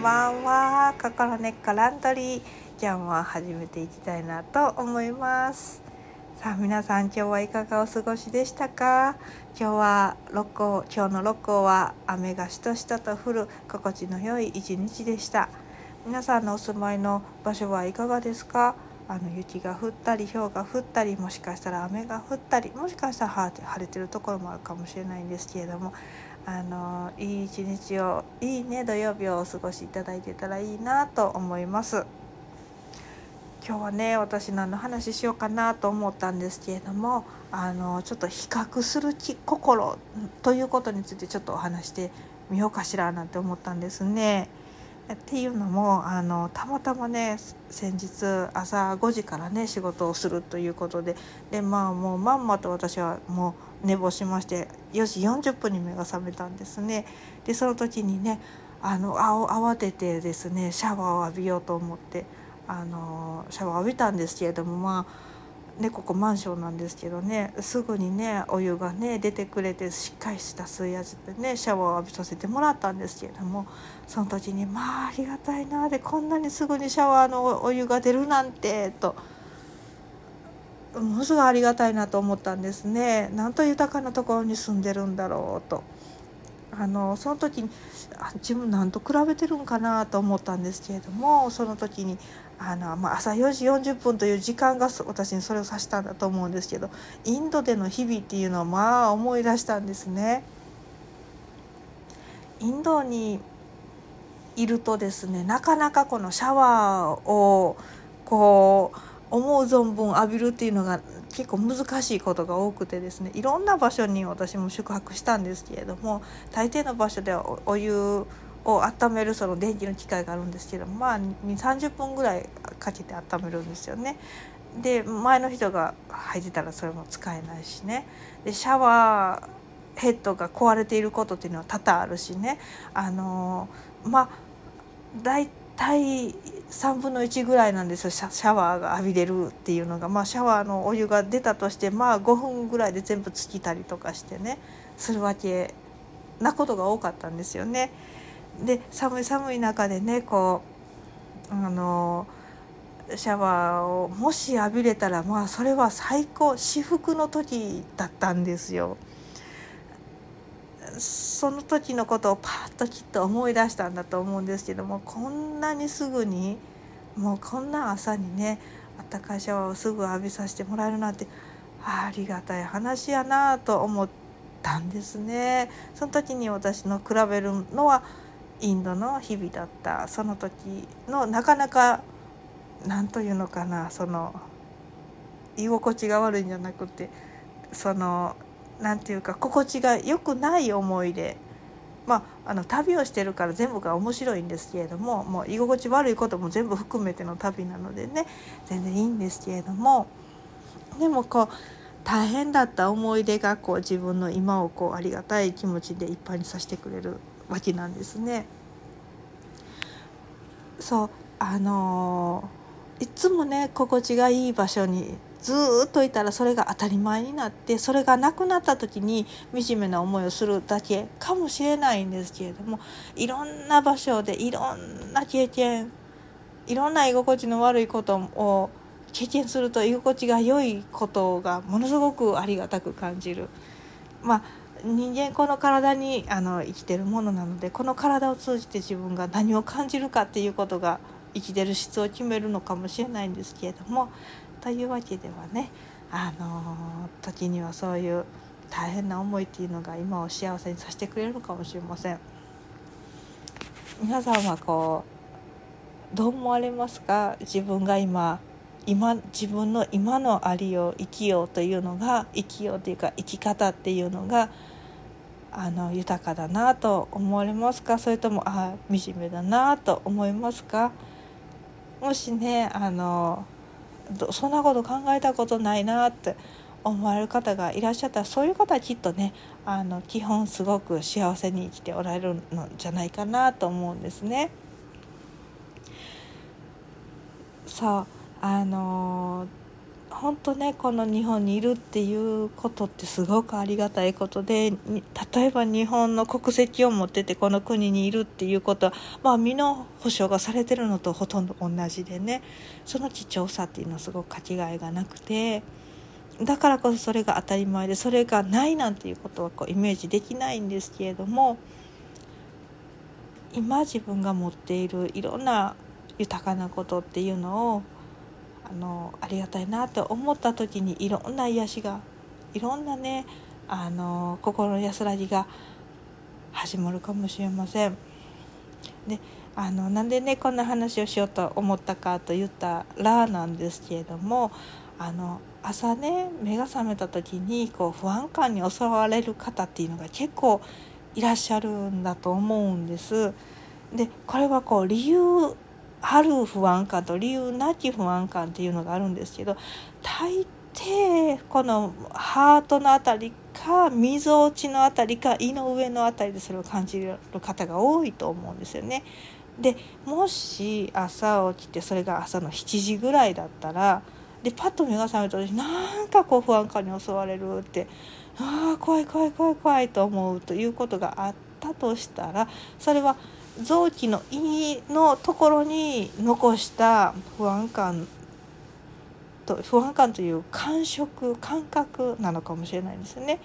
んばんは。心根っこランドリー今日も始めていきたいなと思います。さあ皆さん今日はいかがお過ごしでしたか？今日は六甲今日の六甲は雨がしとしとと降る心地の良い一日でした。皆さんのお住まいの場所はいかがですか？あの雪が降ったり氷が降ったりもしかしたら雨が降ったりもしかしたら晴れてるところもあるかもしれないんですけれどもあのいい一日をいいね土曜日をお過ごしいただいてたらいいなと思います今日はね私何の話しようかなと思ったんですけれどもあのちょっと比較する心ということについてちょっとお話してみようかしらなんて思ったんですね。っていうのもあのたまたまね先日朝5時からね仕事をするということででまあもうまんまと私はもう寝坊しまして4時40分に目が覚めたんですね。でその時にねあの慌ててですねシャワーを浴びようと思ってあのシャワーを浴びたんですけれどもまあねここマンションなんですけどねすぐにねお湯がね出てくれてしっかりした水圧でねシャワーを浴びさせてもらったんですけれどもその時にまあありがたいなでこんなにすぐにシャワーのお湯が出るなんてとものすごいありがたいなと思ったんですね。なんと豊かなところに住んでるんだろうと。あのその時に自分何と比べてるんかなと思ったんですけれどもその時にあの、まあ、朝4時40分という時間が私にそれを指したんだと思うんですけどインドでの日々っていうのをまあ思い出したんですね。インドにいるとですねなかなかこのシャワーをこう思う存分浴びるっていうのが結構難しいことが多くてですねいろんな場所に私も宿泊したんですけれども大抵の場所ではお湯を温めるその電気の機械があるんですけどまあ2 3 0分ぐらいかけて温めるんですよね。で前の人が入ってたらそれも使えないしねでシャワーヘッドが壊れていることっていうのは多々あるしねあのまあ大体3分の1ぐらいなんですよシャワーが浴びれるっていうのが、まあ、シャワーのお湯が出たとしてまあ5分ぐらいで全部尽きたりとかしてねするわけなことが多かったんですよね。で寒い寒い中でねこうあのシャワーをもし浴びれたらまあそれは最高至福の時だったんですよ。その時のことをパッときっと思い出したんだと思うんですけどもこんなにすぐにもうこんな朝にねあったかいシャワーをすぐ浴びさせてもらえるなんてありがたい話やなと思ったんですね。その時に私の比べるのはインドの日々だったその時のなかなか何というのかなその居心地が悪いんじゃなくてその何て言うか心地が良くない思い出まあ、あの旅をしてるから全部が面白いんですけれどももう居心地悪いことも全部含めての旅なのでね全然いいんですけれどもでもこう大変だった思い出がこう自分の今をこうありがたい気持ちでいっぱいにさせてくれるわけなんですね。そうあのいつもね心地がいい場所にずっといたらそれが当たり前になってそれがなくなった時に惨めな思いをするだけかもしれないんですけれどもいろんな場所でいろんな経験いろんな居心地の悪いことを経験すると居心地が良いことがものすごくありがたく感じる。まあ人間この体にあの生きてるものなのでこの体を通じて自分が何を感じるかっていうことが生きてる質を決めるのかもしれないんですけれどもというわけではねあの時にはそういう大変な思いっていうのが今を幸せにさせてくれるのかもしれません。皆さんはこうどう思われますか？自分が今今自分の今のありよう生きようというのが生きようというか生き方っていうのがあの豊かだなと思われますか？それともあ惨めだなと思いますか？もしねあのそんなこと考えたことないなって思われる方がいらっしゃったらそういう方はきっとねあの基本すごく幸せに生きておられるのじゃないかなと思うんですね。そうあの本当ねこの日本にいるっていうことってすごくありがたいことで例えば日本の国籍を持っててこの国にいるっていうことは、まあ、身の保証がされてるのとほとんど同じでねその貴重さっていうのはすごくかけがえがなくてだからこそそれが当たり前でそれがないなんていうことはこうイメージできないんですけれども今自分が持っているいろんな豊かなことっていうのをあのありがたいなと思った時にいろんな癒しがいろんなねあの心の安らぎが始まるかもしれません。であのなんでねこんな話をしようと思ったかと言ったらなんですけれどもあの朝ね目が覚めた時にこう不安感に襲われる方っていうのが結構いらっしゃるんだと思うんです。でこれはこう理由ある不安感と理由なき不安感っていうのがあるんですけど大抵このハートのあたりかみぞおちのあたりか胃の上のあたりでそれを感じる方が多いと思うんですよね。でもし朝起きてそれが朝の7時ぐらいだったらでパッと目が覚めた時なんかこう不安感に襲われるってああ怖い怖い怖い怖いと思うということがあったとしたらそれは臓器の胃のところに残した不安感と不安感という感触感覚なのかもしれないですね。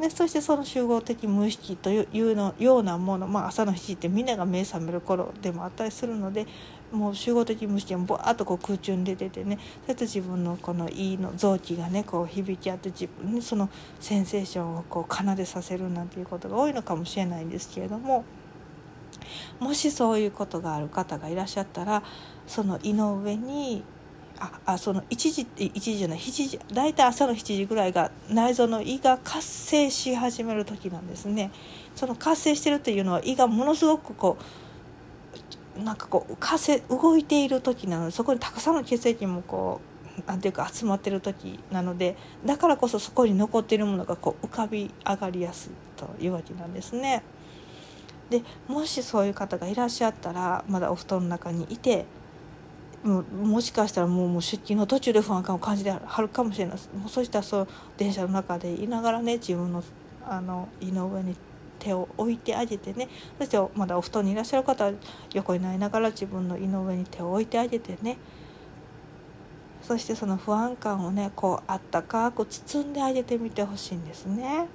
でそしてその集合的無意識というのようなもの、まあ、朝の7時ってみんなが目覚める頃でもあったりするのでもう集合的無意識がボワーッとこう空中に出ててねそれと自分のこの胃の臓器がねこう響き合って自分にそのセンセーションをこう奏でさせるなんていうことが多いのかもしれないんですけれども。もしそういうことがある方がいらっしゃったらその胃の上にああその1時って1時じゃない7時大体朝の7時ぐらいが内臓の胃が活性し始める時なんですね。その活性してるっていうのは胃がものすごくこうなんかこう活性動いている時なのでそこにたくさんの血液もこうなんていうか集まってる時なのでだからこそそこに残っているものがこう浮かび上がりやすいというわけなんですね。でもしそういう方がいらっしゃったらまだお布団の中にいてももしかしたらもうもう出勤の途中で不安感を感じてはるかもしれない。もうそしたらそう電車の中でいながらね自分のあの胃の上に手を置いてあげてね。そしてまだお布団にいらっしゃる方は横になりながら自分の胃の上に手を置いてあげてね。そしてその不安感をねこうあったかく包んであげてみてほしいんですね。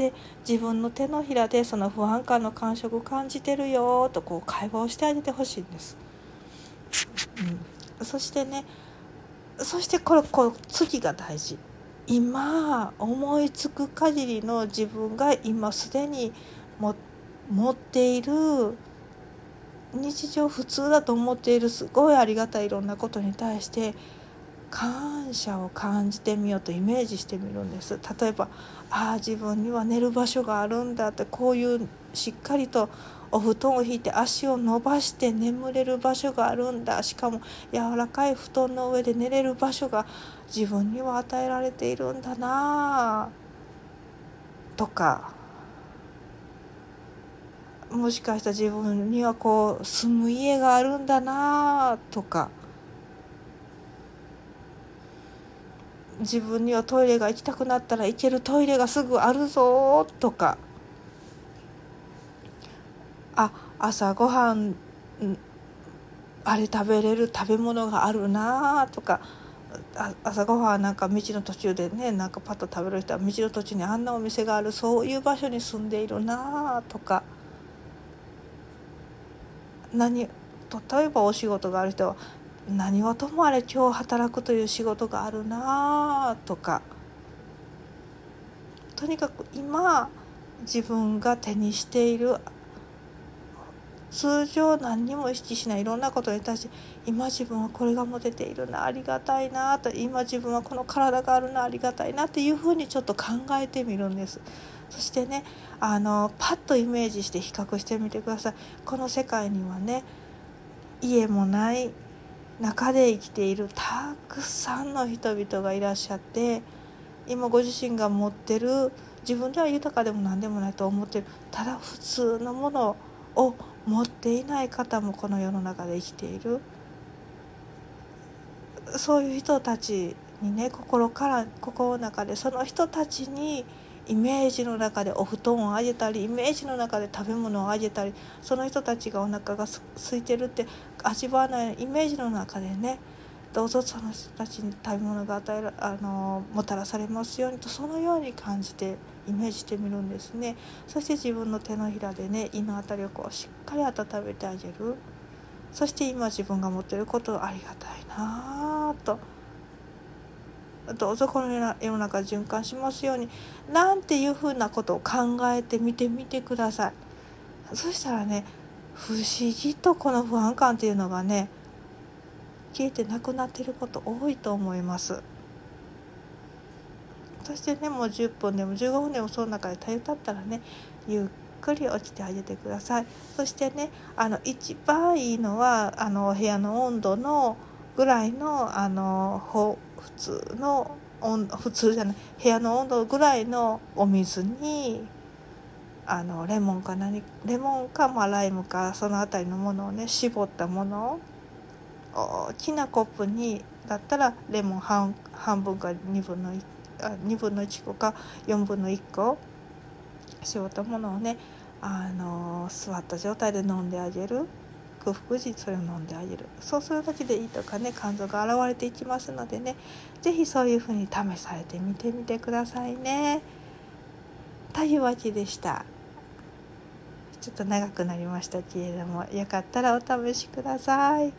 で自分の手のひらでその不安感の感触を感じてるよとこう会話をしてあげてほしいんです。うん、そしてねそしてこれこう次が大事今思いつく限りの自分が今すでにも持っている日常普通だと思っているすごいありがたいいろんなことに対して感謝を感じてみようとイメージしてみるんです。例えばああ自分には寝る場所があるんだってこういうしっかりとお布団を引いて足を伸ばして眠れる場所があるんだ。しかも柔らかい布団の上で寝れる場所が自分には与えられているんだな。とかもしかしたら自分にはこう住む家があるんだな。とか。自分にはトイレが行きたくなったら行けるトイレがすぐあるぞとか。あ朝ごはんあれ食べれる食べ物があるなとか。朝ごはんなんか道の途中でねなんかパッと食べる人は道の途中にあんなお店があるそういう場所に住んでいるなとか。何例えばお仕事がある人は何はともあれ今日働くという仕事があるなとかとにかく今自分が手にしている通常何にも意識しないいろんなことに対して今自分はこれが持てているなありがたいなと今自分はこの体があるなありがたいなっていうふうにちょっと考えてみるんです。そしてねあのパッとイメージして比較してみてください。この世界にはね家もない中で生きているたくさんの人々がいらっしゃって今ご自身が持ってる自分では豊かでも何でもないと思ってるただ普通のものを持っていない方もこの世の中で生きている。そういう人たちにね心から心の中でその人たちにイメージの中でお布団をあげたりイメージの中で食べ物をあげたりその人たちがお腹が空いてるって味わわないイメージの中でねどうぞその人たちに食べ物が与えらあのもたらされますようにとそのように感じてイメージしてみるんですね。そして自分の手のひらでね胃の辺りをこうしっかり温めてあげる。そして今自分が持ってることをありがたいなとどうぞこの世の中循環しますようになんていうふうなことを考えてみてみてください。そしたらね不思議とこの不安感っていうのがね消えてなくなってること多いと思います。そしてねもう10分でも15分でもその中で耐えたったらねゆっくり落ちてあげてください。そしてねあの一番いいのはあの部屋の温度のぐらいのあの普通の温普通じゃない部屋の温度ぐらいのお水にあのレモンか何レモンか、まあ、ライムかその辺りのものをね絞ったものを大きなコップにだったらレモン半半分か2分の 1, あ2分の1個か4分の1個絞ったものをねあの座った状態で飲んであげる。空腹時それを飲んであげるそうするだけでいいとかね肝臓が現れていきますのでね是非そういうふうに試されてみてみてくださいね。というわけでした。ちょっと長くなりましたけれどもよかったらお試しください。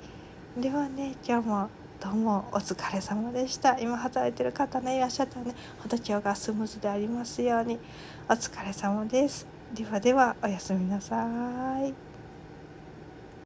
ではね今日もどうもお疲れ様でした今働いてる方ねいらっしゃったらねほんと今日がスムーズでありますようにお疲れ様ですではではおやすみなさい